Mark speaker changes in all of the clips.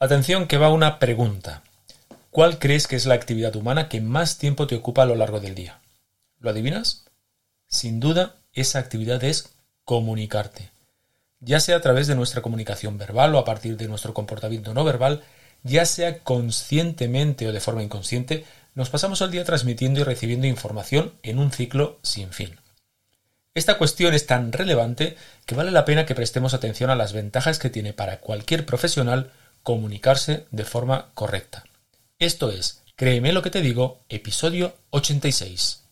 Speaker 1: Atención que va una pregunta. ¿Cuál crees que es la actividad humana que más tiempo te ocupa a lo largo del día? ¿Lo adivinas? Sin duda, esa actividad es comunicarte. Ya sea a través de nuestra comunicación verbal o a partir de nuestro comportamiento no verbal, ya sea conscientemente o de forma inconsciente, nos pasamos el día transmitiendo y recibiendo información en un ciclo sin fin. Esta cuestión es tan relevante que vale la pena que prestemos atención a las ventajas que tiene para cualquier profesional comunicarse de forma correcta. Esto es, créeme lo que te digo, episodio 86.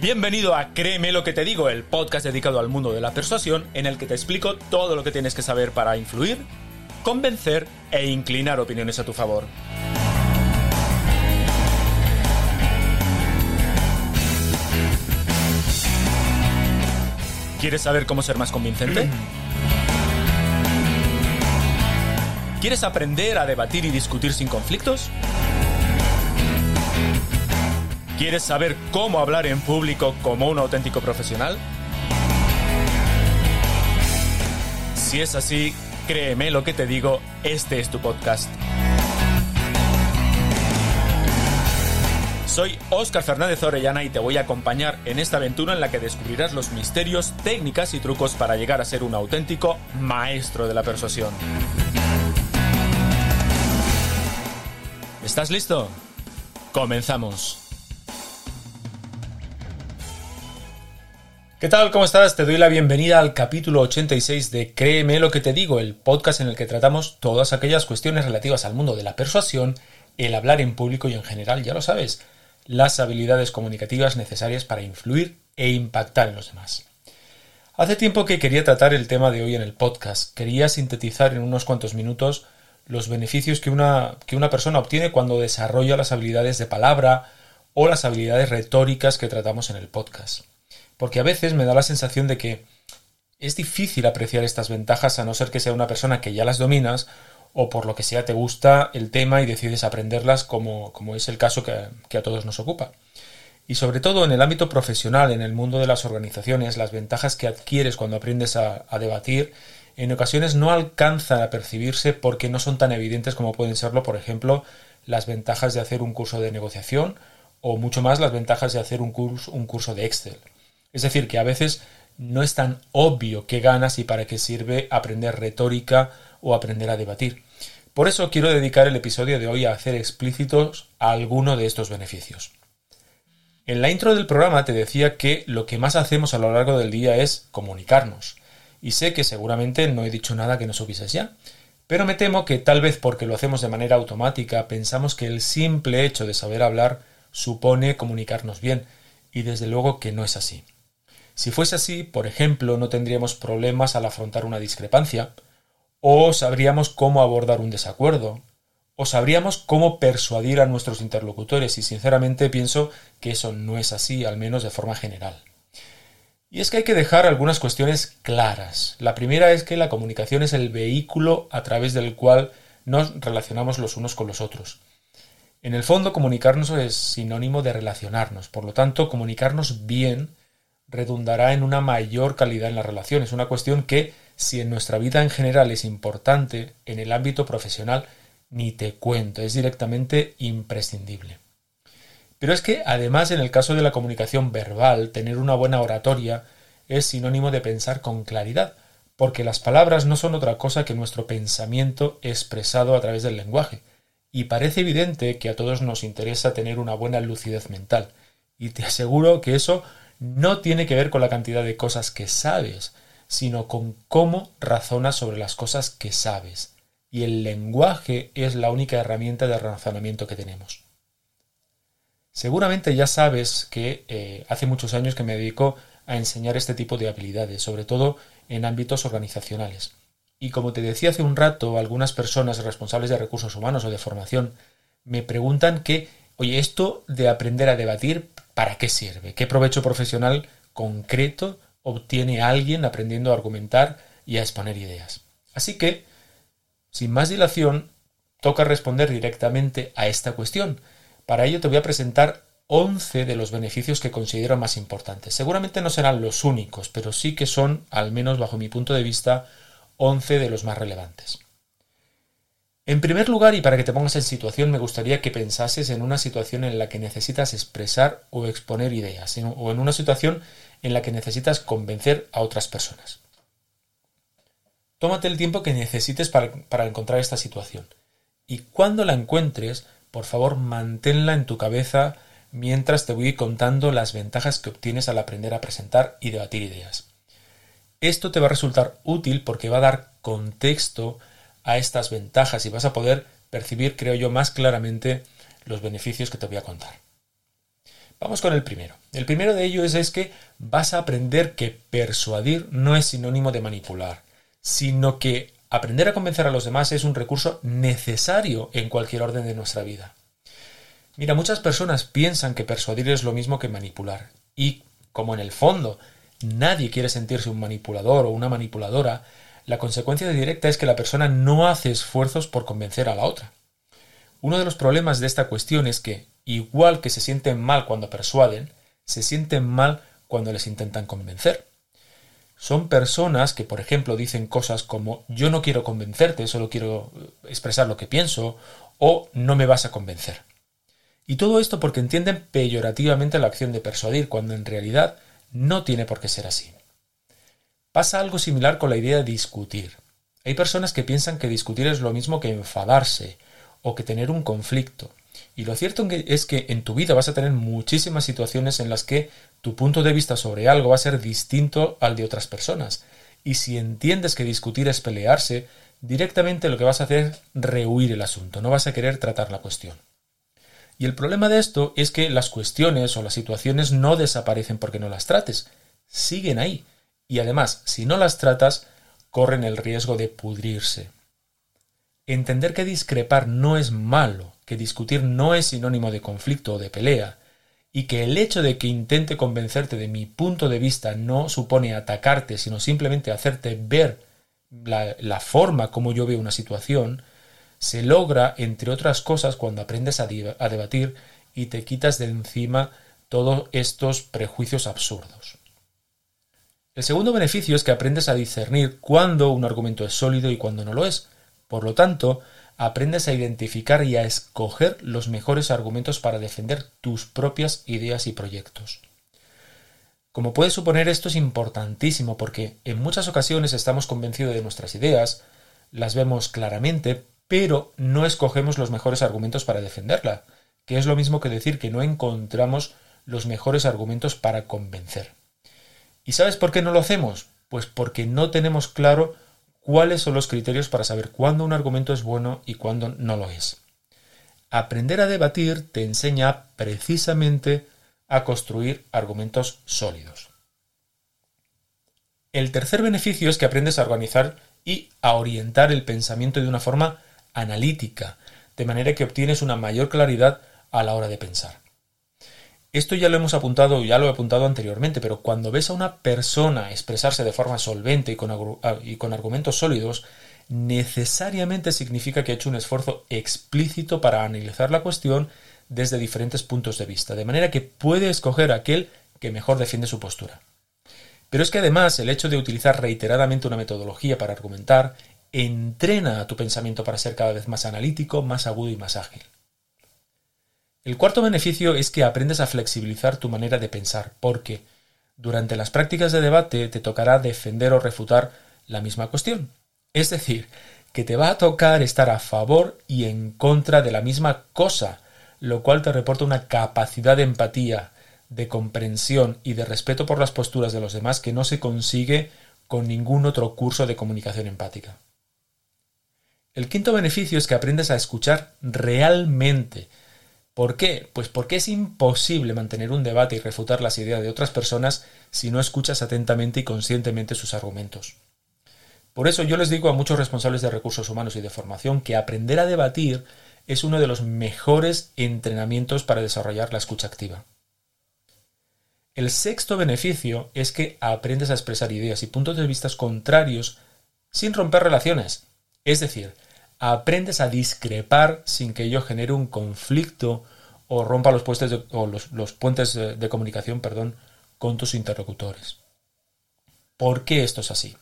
Speaker 1: Bienvenido a Créeme lo que te digo, el podcast dedicado al mundo de la persuasión en el que te explico todo lo que tienes que saber para influir, convencer e inclinar opiniones a tu favor. ¿Quieres saber cómo ser más convincente? ¿Quieres aprender a debatir y discutir sin conflictos? ¿Quieres saber cómo hablar en público como un auténtico profesional? Si es así, créeme lo que te digo, este es tu podcast. Soy Óscar Fernández Orellana y te voy a acompañar en esta aventura en la que descubrirás los misterios, técnicas y trucos para llegar a ser un auténtico maestro de la persuasión. ¿Estás listo? Comenzamos. ¿Qué tal? ¿Cómo estás? Te doy la bienvenida al capítulo 86 de Créeme lo que te digo, el podcast en el que tratamos todas aquellas cuestiones relativas al mundo de la persuasión, el hablar en público y en general, ya lo sabes, las habilidades comunicativas necesarias para influir e impactar en los demás. Hace tiempo que quería tratar el tema de hoy en el podcast. Quería sintetizar en unos cuantos minutos los beneficios que una, que una persona obtiene cuando desarrolla las habilidades de palabra o las habilidades retóricas que tratamos en el podcast porque a veces me da la sensación de que es difícil apreciar estas ventajas a no ser que sea una persona que ya las dominas o por lo que sea te gusta el tema y decides aprenderlas como, como es el caso que, a todos nos ocupa. Y sobre todo en el ámbito profesional, en el mundo de las organizaciones, las ventajas que adquieres cuando aprendes a, a debatir en ocasiones no alcanzan a percibirse porque no son tan evidentes como pueden serlo, por ejemplo, las ventajas de hacer un curso de negociación o mucho más las ventajas de hacer un curso, un curso de Excel. Es decir, que a veces no es tan obvio qué ganas y para qué sirve aprender retórica o aprender a debatir. Por eso quiero dedicar el episodio de hoy a hacer explícitos alguno de estos beneficios. En la intro del programa te decía que lo que más hacemos a lo largo del día es comunicarnos. Y sé que seguramente no he dicho nada que no supieses ya. Pero me temo que tal vez porque lo hacemos de manera automática pensamos que el simple hecho de saber hablar supone comunicarnos bien. Y desde luego que no es así. Si fuese así, por ejemplo, no tendríamos problemas al afrontar una discrepancia, o sabríamos cómo abordar un desacuerdo, o sabríamos cómo persuadir a nuestros interlocutores, y sinceramente pienso que eso no es así, al menos de forma general. Y es que hay que dejar algunas cuestiones claras. La primera es que la comunicación es el vehículo a través del cual nos relacionamos los unos con los otros. En el fondo, comunicarnos es sinónimo de relacionarnos. Por lo tanto, comunicarnos bien redundará en una mayor calidad en las relaciones. Una cuestión que, si en nuestra vida en general es importante, en el ámbito profesional ni te cuento, es directamente imprescindible. Pero es que, además, en el caso de la comunicación verbal, tener una buena oratoria es sinónimo de pensar con claridad, porque las palabras no son otra cosa que nuestro pensamiento expresado a través del lenguaje. Y parece evidente que a todos nos interesa tener una buena lucidez mental. Y te aseguro que eso no tiene que ver con la cantidad de cosas que sabes, sino con cómo razonas sobre las cosas que sabes. Y el lenguaje es la única herramienta de razonamiento que tenemos. Seguramente ya sabes que eh, hace muchos años que me dedico a enseñar este tipo de habilidades, sobre todo en ámbitos organizacionales. Y como te decía hace un rato, algunas personas responsables de recursos humanos o de formación me preguntan que, oye, esto de aprender a debatir, ¿para qué sirve? ¿Qué provecho profesional concreto obtiene alguien aprendiendo a argumentar y a exponer ideas? Así que, Sin más dilación, toca responder directamente a esta cuestión. Para ello te voy a presentar 11 de los beneficios que considero más importantes. Seguramente no serán los únicos, pero sí que son, al menos bajo mi punto de vista, 11 de los más relevantes. En primer lugar, y para que te pongas en situación, me gustaría que pensases en una situación en la que necesitas expresar o exponer ideas, o en una situación en la que necesitas convencer a otras personas. Tómate el tiempo que necesites para, para encontrar esta situación. Y cuando la encuentres, por favor, manténla en tu cabeza mientras te voy contando las ventajas que obtienes al aprender a presentar y debatir ideas. Esto te va a resultar útil porque va a dar contexto a estas ventajas y vas a poder percibir, creo yo, más claramente los beneficios que te voy a contar. Vamos con el primero. El primero de ellos es, que vas a aprender que persuadir no es sinónimo de manipular, sino que aprender a convencer a los demás es un recurso necesario en cualquier orden de nuestra vida. Mira, muchas personas piensan que persuadir es lo mismo que manipular. Y como en el fondo nadie quiere sentirse un manipulador o una manipuladora, la consecuencia directa es que la persona no hace esfuerzos por convencer a la otra. Uno de los problemas de esta cuestión es que, igual que se sienten mal cuando persuaden, se sienten mal cuando les intentan convencer. Son personas que, por ejemplo, dicen cosas como yo no quiero convencerte, solo quiero expresar lo que pienso, o no me vas a convencer. Y todo esto porque entienden peyorativamente la acción de persuadir, cuando en realidad no tiene por qué ser así. Pasa algo similar con la idea de discutir. Hay personas que piensan que discutir es lo mismo que enfadarse o que tener un conflicto. Y lo cierto es que en tu vida vas a tener muchísimas situaciones en las que tu punto de vista sobre algo va a ser distinto al de otras personas. Y si entiendes que discutir es pelearse, directamente lo que vas a hacer es rehuir el asunto, no vas a querer tratar la cuestión. Y el problema de esto es que las cuestiones o las situaciones no desaparecen porque no las trates, siguen ahí y además, si no las tratas, corren el riesgo de pudrirse. Entender que discrepar no es malo, que discutir no es sinónimo de conflicto o de pelea, y que el hecho de que intente convencerte de mi punto de vista no supone atacarte, sino simplemente hacerte ver la, forma como yo veo una situación, se logra, entre otras cosas, cuando aprendes a debatir y te quitas de encima todos estos prejuicios absurdos. El segundo beneficio es que aprendes a discernir cuándo un argumento es sólido y cuándo no lo es. Por lo tanto, aprendes a identificar y a escoger los mejores argumentos para defender tus propias ideas y proyectos. Como puedes suponer, esto es importantísimo porque en muchas ocasiones estamos convencidos de nuestras ideas, las vemos claramente, pero no escogemos los mejores argumentos para defenderla, que es lo mismo que decir que no encontramos los mejores argumentos para convencer. ¿Y sabes por qué no lo hacemos? Pues porque no tenemos claro cuáles son los criterios para saber cuándo un argumento es bueno y cuándo no lo es. Aprender a debatir te enseña precisamente a construir argumentos sólidos. El tercer beneficio es que aprendes a organizar y a orientar el pensamiento de una forma analítica, de manera que obtienes una mayor claridad a la hora de pensar. Esto ya lo hemos apuntado, ya lo he apuntado anteriormente, pero cuando ves a una persona expresarse de forma solvente y con, ah, y con argumentos sólidos, necesariamente significa que ha hecho un esfuerzo explícito para analizar la cuestión desde diferentes puntos de vista, de manera que puede escoger aquel que mejor defiende su postura. Pero es que además el hecho de utilizar reiteradamente una metodología para argumentar entrena a tu pensamiento para ser cada vez más analítico, más agudo y más ágil. El cuarto beneficio es que aprendes a flexibilizar tu manera de pensar, porque durante las prácticas de debate te tocará defender o refutar la misma cuestión. Es decir, que te va a tocar estar a favor y en contra de la misma cosa, lo cual te reporta una capacidad de empatía, de comprensión y de respeto por las posturas de los demás que no se consigue con ningún otro curso de comunicación empática. El quinto beneficio es que aprendes a escuchar realmente, ¿Por qué? Pues porque es imposible mantener un debate y refutar las ideas de otras personas si no escuchas atentamente y conscientemente sus argumentos. Por eso yo les digo a muchos responsables de recursos humanos y de formación que aprender a debatir es uno de los mejores entrenamientos para desarrollar la escucha activa. El sexto beneficio es que aprendes a expresar ideas y puntos de vista contrarios sin romper relaciones. Es decir, aprendes a discrepar sin que ello genere un conflicto o rompa los, los, puentes de, de comunicación perdón, con tus interlocutores. ¿Por qué esto es así?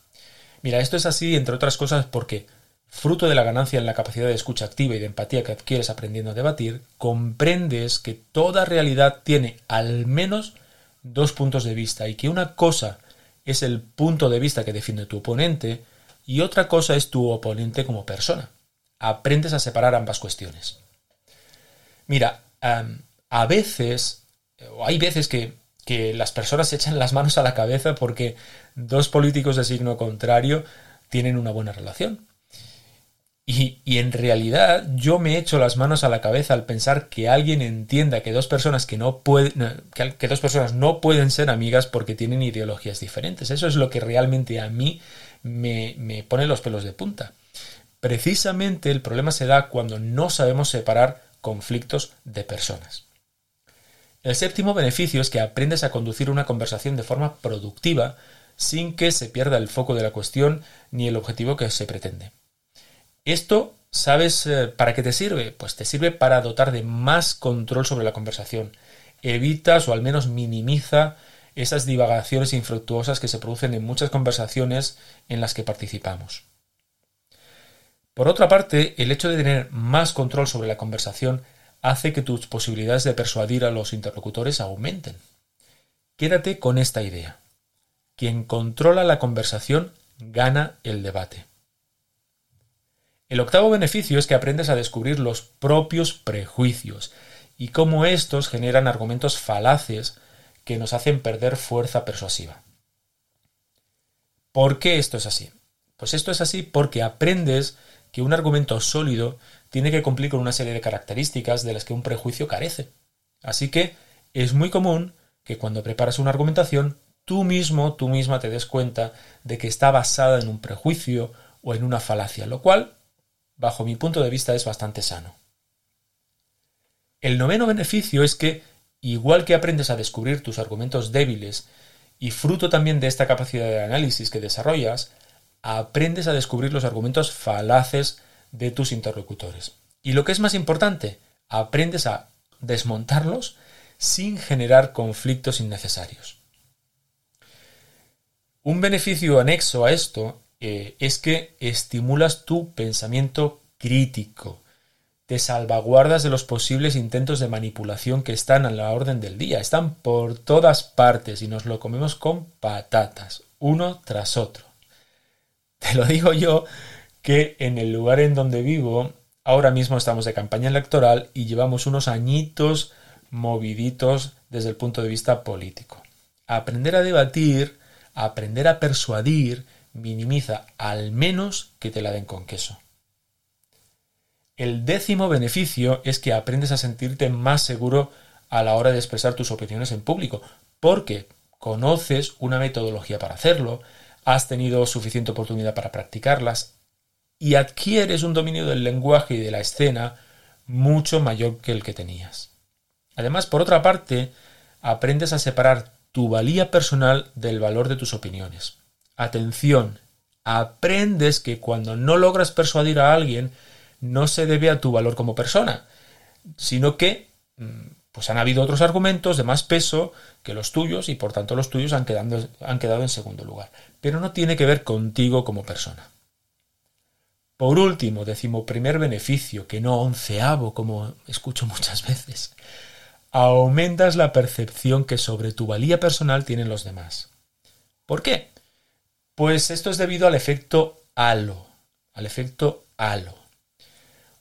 Speaker 1: Mira, esto es así, entre otras cosas, porque, fruto de la ganancia en la capacidad de escucha activa y de empatía que adquieres aprendiendo a debatir, comprendes que toda realidad tiene al menos dos puntos de vista y que una cosa es el punto de vista que defiende tu oponente y otra cosa es tu oponente como persona. Aprendes a separar ambas cuestiones. Mira, a veces, o hay veces que, que las personas se echan las manos a la cabeza porque dos políticos de signo contrario tienen una buena relación. Y, en realidad yo me echo las manos a la cabeza al pensar que alguien entienda que dos personas que no pueden que, dos personas no pueden ser amigas porque tienen ideologías diferentes. Eso es lo que realmente a mí me, me pone los pelos de punta. Precisamente el problema se da cuando no sabemos separar conflictos de personas. El séptimo beneficio es que aprendes a conducir una conversación de forma productiva sin que se pierda el foco de la cuestión ni el objetivo que se pretende. Esto, ¿sabes eh, para qué te sirve? Pues te sirve para dotar de más control sobre la conversación. Evitas o al menos minimiza esas divagaciones infructuosas que se producen en muchas conversaciones en las que participamos. Por otra parte, el hecho de tener más control sobre la conversación hace que tus posibilidades de persuadir a los interlocutores aumenten. Quédate con esta idea. Quien controla la conversación gana el debate. El octavo beneficio es que aprendes a descubrir los propios prejuicios y cómo estos generan argumentos falaces que nos hacen perder fuerza persuasiva. ¿Por qué esto es así? Pues esto es así porque aprendes que un argumento sólido tiene que cumplir con una serie de características de las que un prejuicio carece. Así que es muy común que cuando preparas una argumentación tú mismo, tú misma te des cuenta de que está basada en un prejuicio o en una falacia, lo cual, bajo mi punto de vista, es bastante sano. El noveno beneficio es que, igual que aprendes a descubrir tus argumentos débiles y fruto también de esta capacidad de análisis que desarrollas, aprendes a descubrir los argumentos falaces de tus interlocutores. Y lo que es más importante, aprendes a desmontarlos sin generar conflictos innecesarios. Un beneficio anexo a esto eh, es que estimulas tu pensamiento crítico, te salvaguardas de los posibles intentos de manipulación que están a la orden del día, están por todas partes y nos lo comemos con patatas, uno tras otro. Te lo digo yo que en el lugar en donde vivo, ahora mismo estamos de campaña electoral y llevamos unos añitos moviditos desde el punto de vista político. Aprender a debatir aprender a persuadir minimiza al menos que te la den con queso. El décimo beneficio es que aprendes a sentirte más seguro a la hora de expresar tus opiniones en público, porque conoces una metodología para hacerlo, has tenido suficiente oportunidad para practicarlas y adquieres un dominio del lenguaje y de la escena mucho mayor que el que tenías. Además, por otra parte, aprendes a separar tu valía personal del valor de tus opiniones. Atención, aprendes que cuando no logras persuadir a alguien, no se debe a tu valor como persona, sino que mm, pues han habido otros argumentos de más peso que los tuyos y por tanto los tuyos han quedado, han quedado en segundo lugar. Pero no tiene que ver contigo como persona. Por último, decimo primer beneficio, que no onceavo, como escucho muchas veces aumentas la percepción que sobre tu valía personal tienen los demás. ¿Por qué? Pues esto es debido al efecto halo, al efecto halo.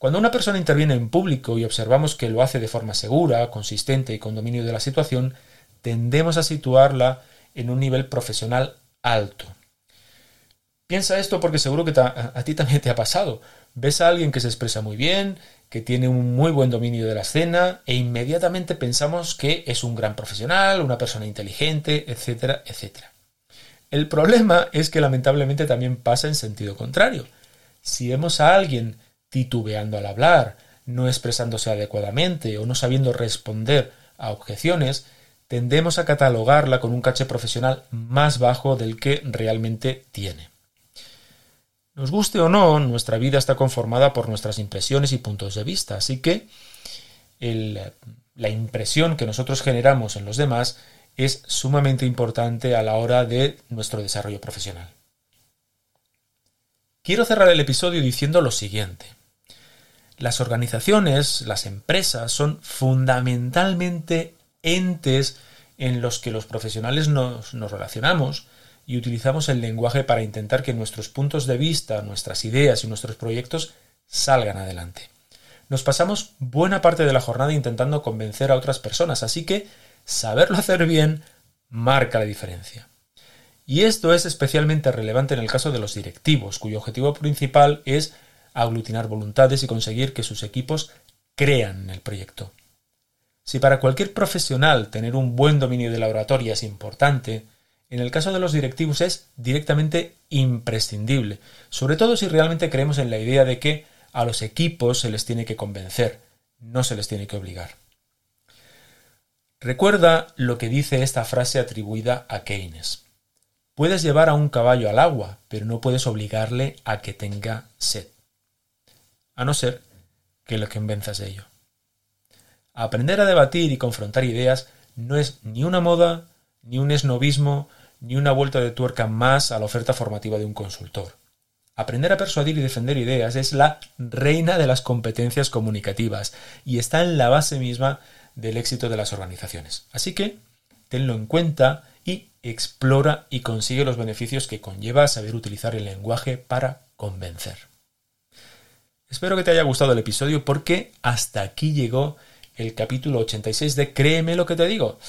Speaker 1: Cuando una persona interviene en público y observamos que lo hace de forma segura, consistente y con dominio de la situación, tendemos a situarla en un nivel profesional alto. Piensa esto porque seguro que a, ti también te ha pasado. Ves a alguien que se expresa muy bien, que tiene un muy buen dominio de la escena e inmediatamente pensamos que es un gran profesional, una persona inteligente, etcétera, etcétera. El problema es que lamentablemente también pasa en sentido contrario. Si vemos a alguien titubeando al hablar, no expresándose adecuadamente o no sabiendo responder a objeciones, tendemos a catalogarla con un caché profesional más bajo del que realmente tiene. Nos guste o no, nuestra vida está conformada por nuestras impresiones y puntos de vista, así que la impresión que nosotros generamos en los demás es sumamente importante a la hora de nuestro desarrollo profesional. Quiero cerrar el episodio diciendo lo siguiente. Las organizaciones, las empresas, son fundamentalmente entes en los que los profesionales nos, relacionamos y utilizamos el lenguaje para intentar que nuestros puntos de vista, nuestras ideas y nuestros proyectos salgan adelante. Nos pasamos buena parte de la jornada intentando convencer a otras personas, así que saberlo hacer bien marca la diferencia. Y esto es especialmente relevante en el caso de los directivos, cuyo objetivo principal es aglutinar voluntades y conseguir que sus equipos crean en el proyecto. Si para cualquier profesional tener un buen dominio de la oratoria es importante, en el caso de los directivos es directamente imprescindible, sobre todo si realmente creemos en la idea de que a los equipos se les tiene que convencer, no se les tiene que obligar. Recuerda lo que dice esta frase atribuida a Keynes. Puedes llevar a un caballo al agua, pero no puedes obligarle a que tenga sed. A no ser que lo convenzas de ello. Aprender a debatir y confrontar ideas no es ni una moda, ni un esnovismo, ni una vuelta de tuerca más a la oferta formativa de un consultor. Aprender a persuadir y defender ideas es la reina de las competencias comunicativas y está en la base misma del éxito de las organizaciones. Así que tenlo en cuenta y explora y consigue los beneficios que conlleva saber utilizar el lenguaje para convencer. Espero que te haya gustado el episodio porque hasta aquí llegó el capítulo 86 de Créeme lo que te digo.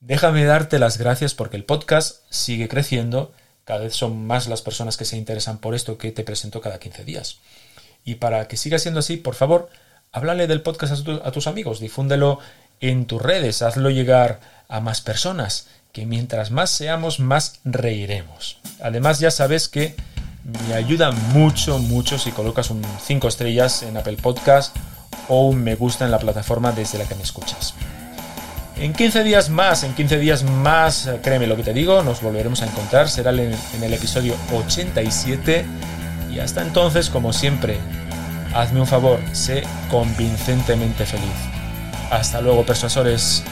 Speaker 1: Déjame darte las gracias porque el podcast sigue creciendo, cada vez son más las personas que se interesan por esto que te presento cada 15 días. Y para que siga siendo así, por favor, háblale del podcast a, tus amigos, difúndelo en tus redes, hazlo llegar a más personas, que mientras más seamos, más reiremos. Además, ya sabes que me ayuda mucho, mucho si colocas un 5 estrellas en Apple Podcast o un me gusta en la plataforma desde la que me escuchas. En 15 días más, en 15 días más, créeme lo que te digo, nos volveremos a encontrar, será en el episodio 87 y hasta entonces, como siempre, hazme un favor, sé convincentemente feliz. Hasta luego, persuasores.